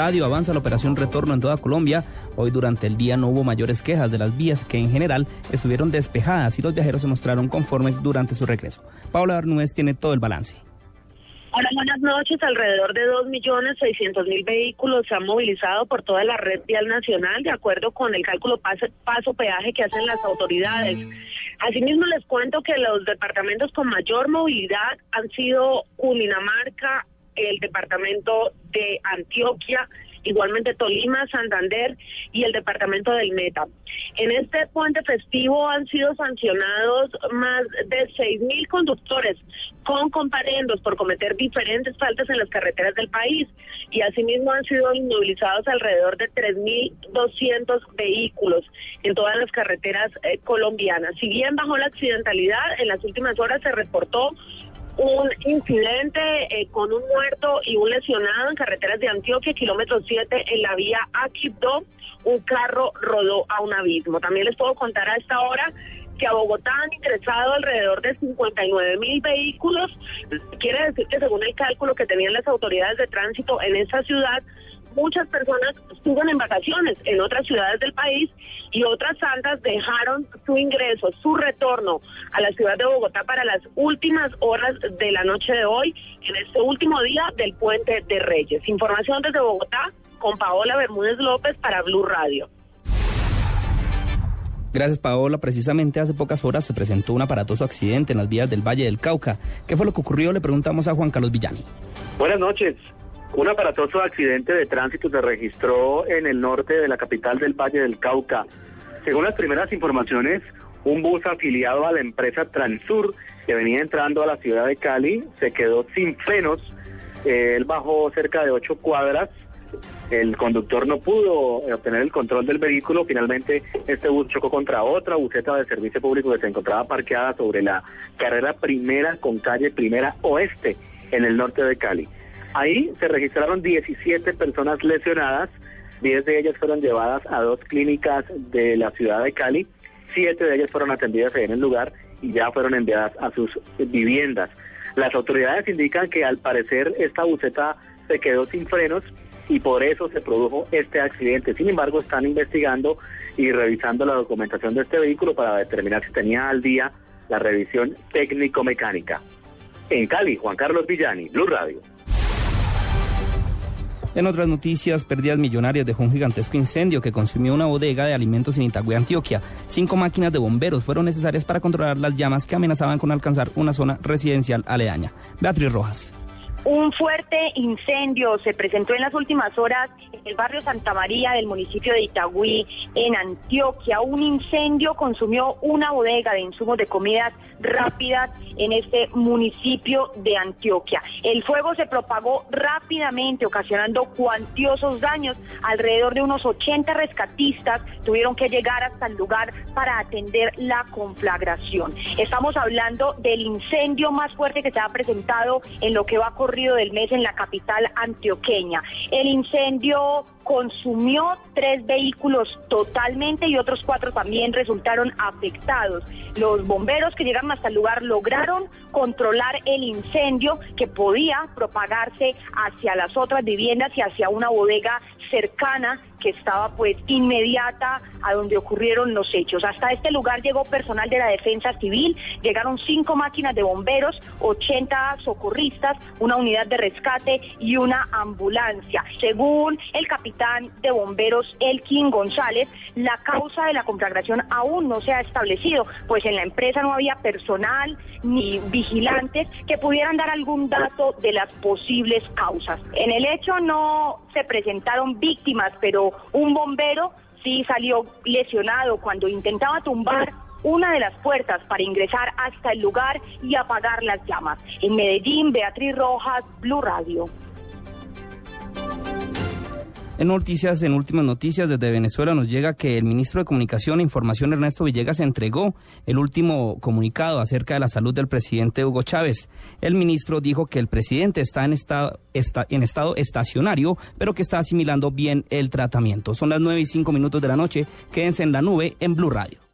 Avanza la operación Retorno en toda Colombia. Hoy durante el día no hubo mayores quejas de las vías que en general estuvieron despejadas y los viajeros se mostraron conformes durante su regreso. Paula Arnúez tiene todo el balance. Hola, buenas noches. Alrededor de 2.600.000 vehículos se han movilizado por toda la red vial nacional, de acuerdo con el cálculo paso-peaje que hacen las autoridades. Asimismo, les cuento que los departamentos con mayor movilidad han sido Cundinamarca, el departamento de Antioquia, igualmente Tolima, Santander y el departamento del Meta. En este puente festivo han sido sancionados más de seis mil conductores con comparendos por cometer diferentes faltas en las carreteras del país y asimismo han sido inmovilizados alrededor de 3.200 vehículos en todas las carreteras eh, colombianas. Si bien bajó la accidentalidad, en las últimas horas se reportó un incidente eh, con un muerto y un lesionado en carreteras de Antioquia, kilómetro 7, en la vía Aquibdo. Un carro rodó a un abismo. También les puedo contar a esta hora que a Bogotá han ingresado alrededor de 59 mil vehículos. Quiere decir que según el cálculo que tenían las autoridades de tránsito en esa ciudad, muchas personas estuvo en vacaciones en otras ciudades del país y otras santas dejaron su ingreso, su retorno a la ciudad de Bogotá para las últimas horas de la noche de hoy, en este último día del puente de Reyes. Información desde Bogotá con Paola Bermúdez López para Blue Radio. Gracias, Paola. Precisamente hace pocas horas se presentó un aparatoso accidente en las vías del Valle del Cauca. ¿Qué fue lo que ocurrió? Le preguntamos a Juan Carlos Villani. Buenas noches. Un aparatoso accidente de tránsito se registró en el norte de la capital del Valle del Cauca. Según las primeras informaciones, un bus afiliado a la empresa Transur que venía entrando a la ciudad de Cali se quedó sin frenos. él bajó cerca de ocho cuadras. El conductor no pudo obtener el control del vehículo. Finalmente, este bus chocó contra otra buseta de servicio público que se encontraba parqueada sobre la carrera primera con calle Primera Oeste en el norte de Cali. Ahí se registraron 17 personas lesionadas, 10 de ellas fueron llevadas a dos clínicas de la ciudad de Cali, 7 de ellas fueron atendidas en el lugar y ya fueron enviadas a sus viviendas. Las autoridades indican que al parecer esta buceta se quedó sin frenos y por eso se produjo este accidente. Sin embargo, están investigando y revisando la documentación de este vehículo para determinar si tenía al día la revisión técnico-mecánica. En Cali, Juan Carlos Villani, Blue Radio. En otras noticias, pérdidas millonarias dejó un gigantesco incendio que consumió una bodega de alimentos en Itagüí, Antioquia. Cinco máquinas de bomberos fueron necesarias para controlar las llamas que amenazaban con alcanzar una zona residencial aledaña. Beatriz Rojas. Un fuerte incendio se presentó en las últimas horas en el barrio Santa María del municipio de Itagüí, en Antioquia. Un incendio consumió una bodega de insumos de comidas rápidas en este municipio de Antioquia. El fuego se propagó rápidamente, ocasionando cuantiosos daños. Alrededor de unos 80 rescatistas tuvieron que llegar hasta el lugar para atender la conflagración. Estamos hablando del incendio más fuerte que se ha presentado en lo que va a del mes en la capital antioqueña. El incendio consumió tres vehículos totalmente y otros cuatro también resultaron afectados. Los bomberos que llegaron hasta el lugar lograron controlar el incendio que podía propagarse hacia las otras viviendas y hacia una bodega cercana que estaba pues inmediata a donde ocurrieron los hechos. Hasta este lugar llegó personal de la defensa civil, llegaron cinco máquinas de bomberos, 80 socorristas, una unidad de rescate y una ambulancia. Según el capitán de bomberos Elkin González, la causa de la conflagración aún no se ha establecido, pues en la empresa no había personal ni vigilantes que pudieran dar algún dato de las posibles causas. En el hecho no se presentaron víctimas, pero un bombero sí salió lesionado cuando intentaba tumbar una de las puertas para ingresar hasta el lugar y apagar las llamas. En Medellín, Beatriz Rojas, Blue Radio. En noticias, en últimas noticias desde Venezuela nos llega que el ministro de Comunicación e Información Ernesto Villegas entregó el último comunicado acerca de la salud del presidente Hugo Chávez. El ministro dijo que el presidente está en estado, está en estado estacionario, pero que está asimilando bien el tratamiento. Son las nueve y cinco minutos de la noche. Quédense en la nube en Blue Radio.